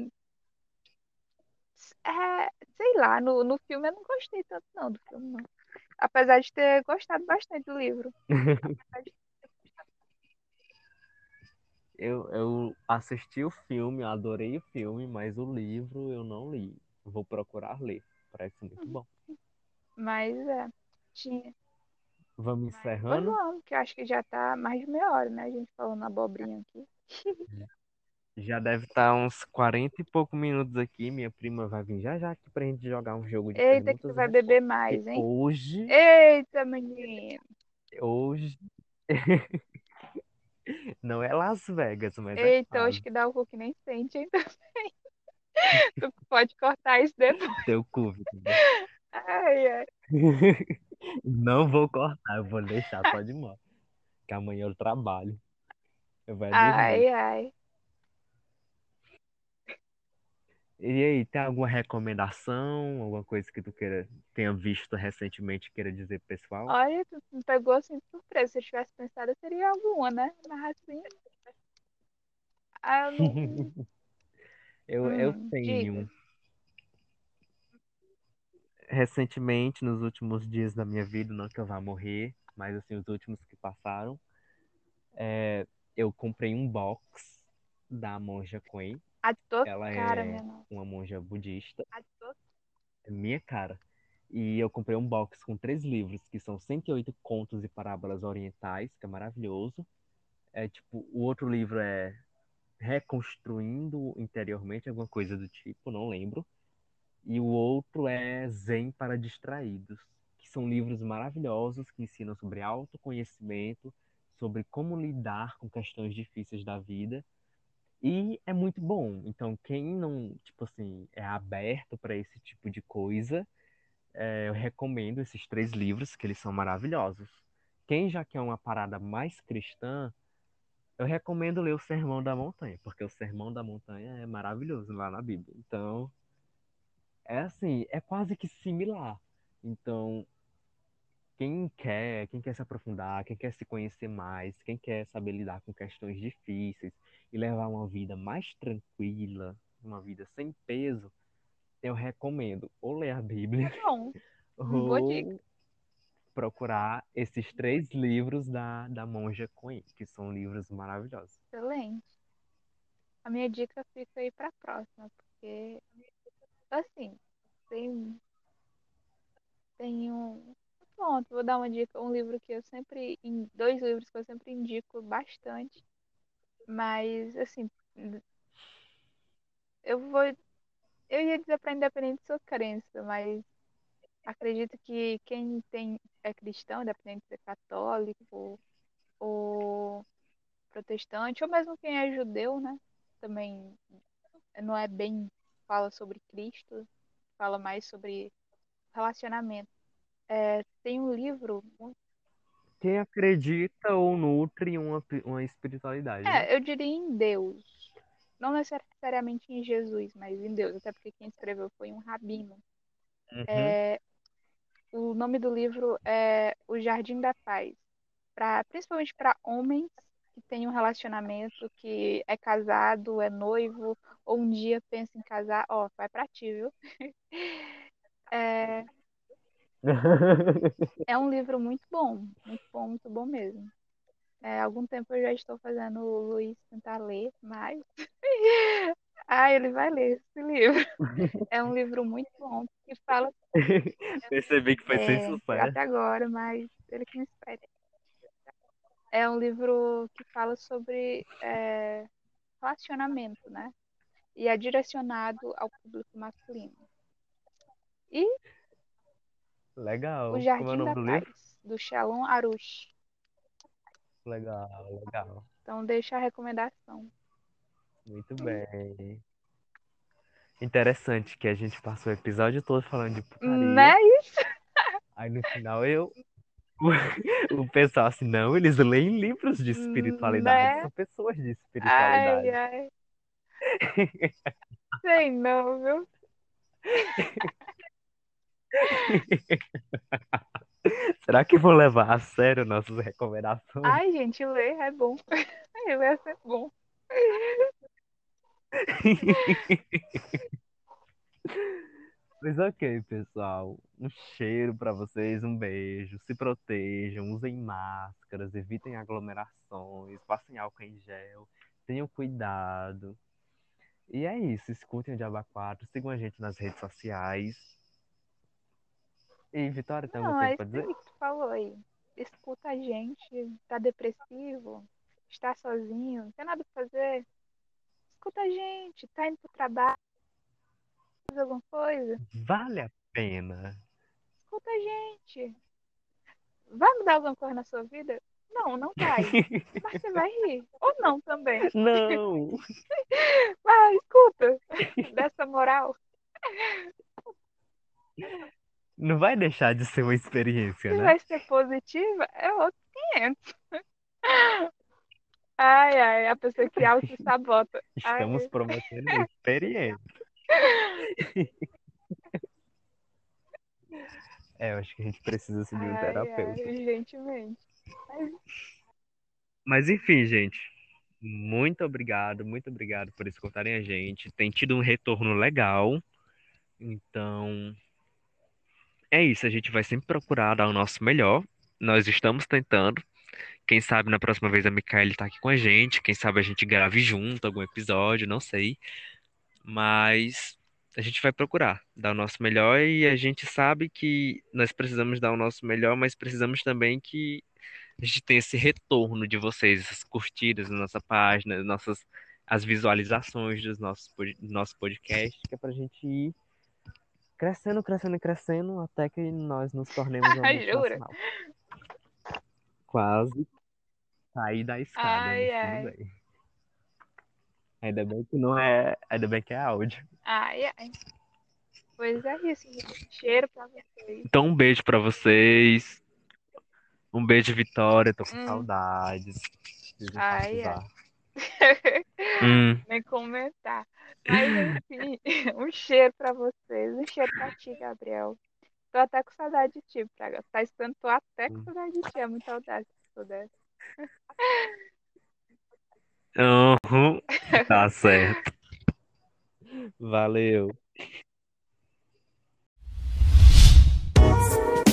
é, sei lá, no, no filme eu não gostei tanto, não, do filme, não. Apesar de ter gostado bastante do livro. Eu, eu assisti o filme, adorei o filme, mas o livro eu não li. Vou procurar ler. Parece muito bom. Mas, é, tinha. Vamos encerrando? vamos, que eu acho que já tá mais de meia hora, né? A gente falando abobrinha aqui. Já deve estar uns 40 e poucos minutos aqui. Minha prima vai vir já já aqui pra gente jogar um jogo de Eita, que tu vai respostas. beber mais, hein? hoje, Eita, menino. hoje não é Las Vegas, mas é Eita, casa. hoje que dá o cu que nem sente, hein? Tu pode cortar isso depois. Teu cu. Ai, ai. Não vou cortar, eu vou deixar só de mão. Que amanhã eu trabalho. Eu vou é Ai, ai. E aí, tem alguma recomendação? Alguma coisa que tu queira, tenha visto recentemente e queira dizer pro pessoal? Olha, tu me pegou assim de surpresa. Se eu tivesse pensado, eu teria alguma, né? Mas assim. Ah, eu não. Eu, eu Hum, tenho. diga. recentemente, nos últimos dias da minha vida, não que eu vá morrer, mas assim, os últimos que passaram, é, eu comprei um box da monja Queen. A tua Ela cara, é minha nossa. uma monja budista. A tua... É minha cara. E eu comprei um box com três livros, que são 108 contos e parábolas orientais, que é maravilhoso. É tipo, o outro livro é Reconstruindo interiormente, alguma coisa do tipo, não lembro. E o outro é Zen para distraídos, que são livros maravilhosos que ensinam sobre autoconhecimento, sobre como lidar com questões difíceis da vida. E é muito bom. Então, quem não, tipo assim, é aberto para esse tipo de coisa, é, eu recomendo esses três livros, que eles são maravilhosos. Quem já quer uma parada mais cristã, eu recomendo ler o Sermão da Montanha, porque o Sermão da Montanha é maravilhoso lá na Bíblia. Então, é assim, é quase que similar. Então, quem quer, quem quer se aprofundar, quem quer se conhecer mais, quem quer saber lidar com questões difíceis e levar uma vida mais tranquila, uma vida sem peso, eu recomendo ou ler a Bíblia boa dica. ou procurar esses três livros da, da Monja Coen, que são livros maravilhosos. Excelente. A minha dica fica aí pra próxima, porque, assim, tem, tem um. Pronto, vou dar uma dica. Um livro que eu sempre. Dois livros que eu sempre indico bastante. Mas, assim, eu vou. Eu ia dizer para independente de sua crença, mas acredito que quem tem, é cristão, independente de ser católico ou protestante, ou mesmo quem é judeu, né? Também não é bem fala sobre Cristo, fala mais sobre relacionamento. É, tem um livro, Quem acredita ou nutre uma, uma espiritualidade, né? é, eu diria em Deus. Não necessariamente em Jesus, mas em Deus, até porque quem escreveu foi um rabino. Uhum. É, o nome do livro é O Jardim da Paz, pra, principalmente para homens que têm um relacionamento, que é casado, é noivo, ou um dia pensa em casar, ó, vai pra ti, viu? É, é um livro muito bom, muito bom, muito bom mesmo. É, algum tempo eu já estou fazendo o Luiz tentar ler, mas. Ah, ele vai ler esse livro. É um livro muito bom, que fala Percebi que foi sem É, sucesso. até agora, mas ele que me espere. É um livro que fala sobre é, relacionamento, né? E é direcionado ao público masculino. E Legal. O Como é o Jardim nome da do Paz, do Shalom Arush. Legal, legal. Então deixa a recomendação. Muito bem. Interessante que a gente passou o episódio todo falando de putaria. Né? Aí no final eu. O pessoal assim, não, eles leem livros de espiritualidade, Né? são pessoas de Ai, espiritualidade. ai. Sei não, viu? Será que vou levar a sério nossas recomendações? Ai, gente, ler é bom. Ler é bom. Pois ok, pessoal. Um cheiro pra vocês, um beijo. Se protejam, usem máscaras, evitem aglomerações, passem álcool em gel, tenham cuidado. E é isso, escutem o Diaba 4, sigam a gente nas redes sociais. E Vitória, tem alguma Não, coisa é pra dizer? que tu falou aí. Escuta a gente, tá depressivo, está sozinho, não tem nada pra fazer. Escuta a gente, tá indo pro trabalho, faz alguma coisa. Vale a pena. Escuta a gente. Vai mudar alguma coisa na sua vida? Não, não vai. Mas você vai rir. Ou não também. Não! Vai, escuta. Dessa moral. Não vai deixar de ser uma experiência, Se né? vai ser positiva, é outro 500. Ai, ai, a pessoa que auto-sabota. Ai, Estamos prometendo uma experiência. É, eu acho que a gente precisa de um ai, terapeuta. ai, gentilmente. Mas Mas enfim, gente. Muito obrigado, muito obrigado por escutarem a gente. Tem tido um retorno legal. Então, é isso, a gente vai sempre procurar dar o nosso melhor. Nós estamos tentando. Quem sabe na próxima vez a Micaele tá aqui com a gente. Quem sabe a gente grave junto algum episódio, não sei. Mas a gente vai procurar dar o nosso melhor e a gente sabe que nós precisamos dar o nosso melhor, mas precisamos também que a gente tenha esse retorno de vocês, essas curtidas na nossa página, nossas as visualizações dos nossos do nosso podcast, que é pra gente ir crescendo, crescendo e crescendo até que nós nos tornemos uma multinacional. Quase cair da escada, Ai, ai. Ainda bem que não é, ainda bem que é áudio. Ai, ai. Pois é isso, gente. Cheiro pra vocês. Então um beijo pra vocês. Um beijo, Vitória, tô com Hum. saudades. Ai, enfatizar. Hum, Nem comentar. Mas enfim, um cheiro pra vocês. Um cheiro pra ti, Gabriel. Tô até com saudade de ti, Praga. Tá estando, tô até com saudade de ti. É muita saudade se pudesse. uhum, tá certo. Valeu.